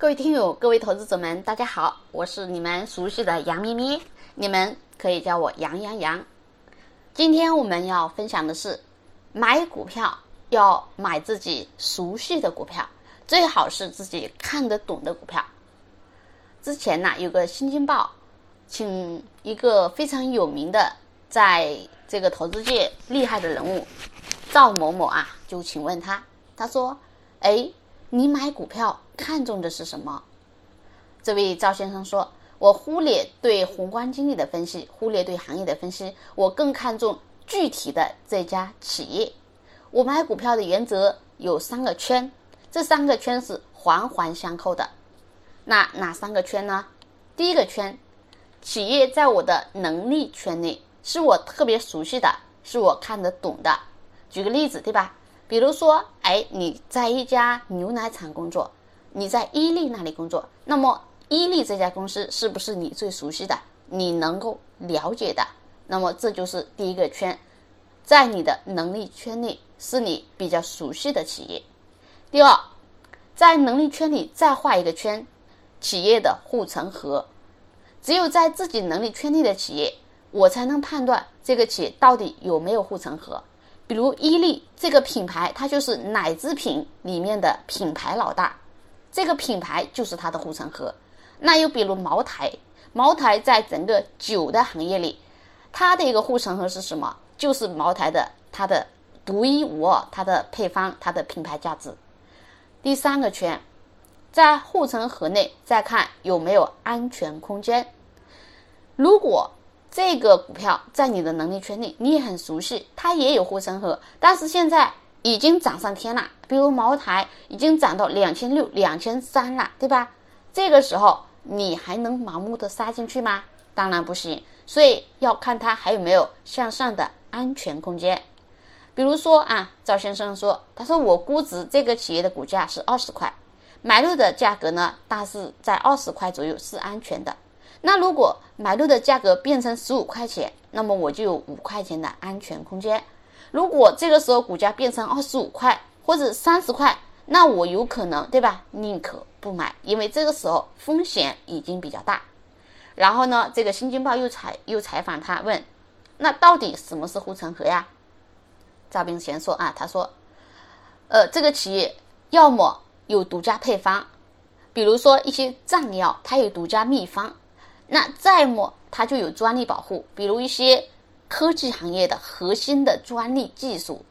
各位听友，各位投资者们，大家好，我是你们熟悉的杨咪咪，你们可以叫我杨洋洋。今天我们要分享的是，买股票要买自己熟悉的股票，最好是自己看得懂的股票。之前呢，有个《新京报》，请一个非常有名的，在这个投资界厉害的人物赵某某啊，就请问他，他说：“哎。”你买股票看重的是什么？这位赵先生说：“我忽略对宏观经济的分析，忽略对行业的分析，我更看重具体的这家企业。我买股票的原则有三个圈，这三个圈是环环相扣的。那哪三个圈呢？第一个圈，企业在我的能力圈内，是我特别熟悉的，是我看得懂的。举个例子，对吧？”比如说，哎，你在一家牛奶厂工作，你在伊利那里工作，那么伊利这家公司是不是你最熟悉的，你能够了解的？那么这就是第一个圈，在你的能力圈内是你比较熟悉的企业。第二，在能力圈里再画一个圈，企业的护城河，只有在自己能力圈内的企业，我才能判断这个企业到底有没有护城河。比如伊利这个品牌，它就是奶制品里面的品牌老大，这个品牌就是它的护城河。那又比如茅台，茅台在整个酒的行业里，它的一个护城河是什么？就是茅台的它的独一无二，它的配方，它的品牌价值。第三个圈，在护城河内再看有没有安全空间。如果这个股票在你的能力圈内，你也很熟悉，它也有护城河，但是现在已经涨上天了。比如茅台已经涨到两千六、两千三了，对吧？这个时候你还能盲目的杀进去吗？当然不行，所以要看它还有没有向上的安全空间。比如说啊，赵先生说，他说我估值这个企业的股价是二十块，买入的价格呢，大致在二十块左右是安全的。那如果买入的价格变成十五块钱，那么我就有五块钱的安全空间。如果这个时候股价变成二十五块或者三十块，那我有可能对吧？宁可不买，因为这个时候风险已经比较大。然后呢，这个新京报又采又采访他问，那到底什么是护城河呀？赵炳贤说啊，他说，呃，这个企业要么有独家配方，比如说一些藏药，它有独家秘方。那再么，它就有专利保护，比如一些科技行业的核心的专利技术，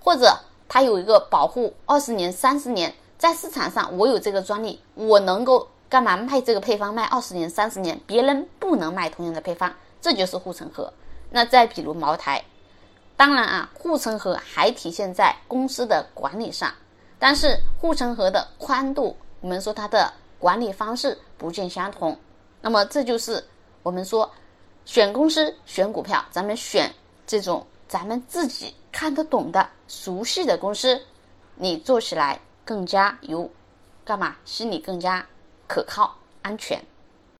或者它有一个保护二十年、三十年，在市场上我有这个专利，我能够干嘛卖这个配方卖二十年、三十年，别人不能卖同样的配方，这就是护城河。那再比如茅台，当然啊，护城河还体现在公司的管理上，但是护城河的宽度，我们说它的管理方式不尽相同。那么这就是我们说选公司、选股票，咱们选这种咱们自己看得懂的、熟悉的公司，你做起来更加有干嘛？心里更加可靠、安全。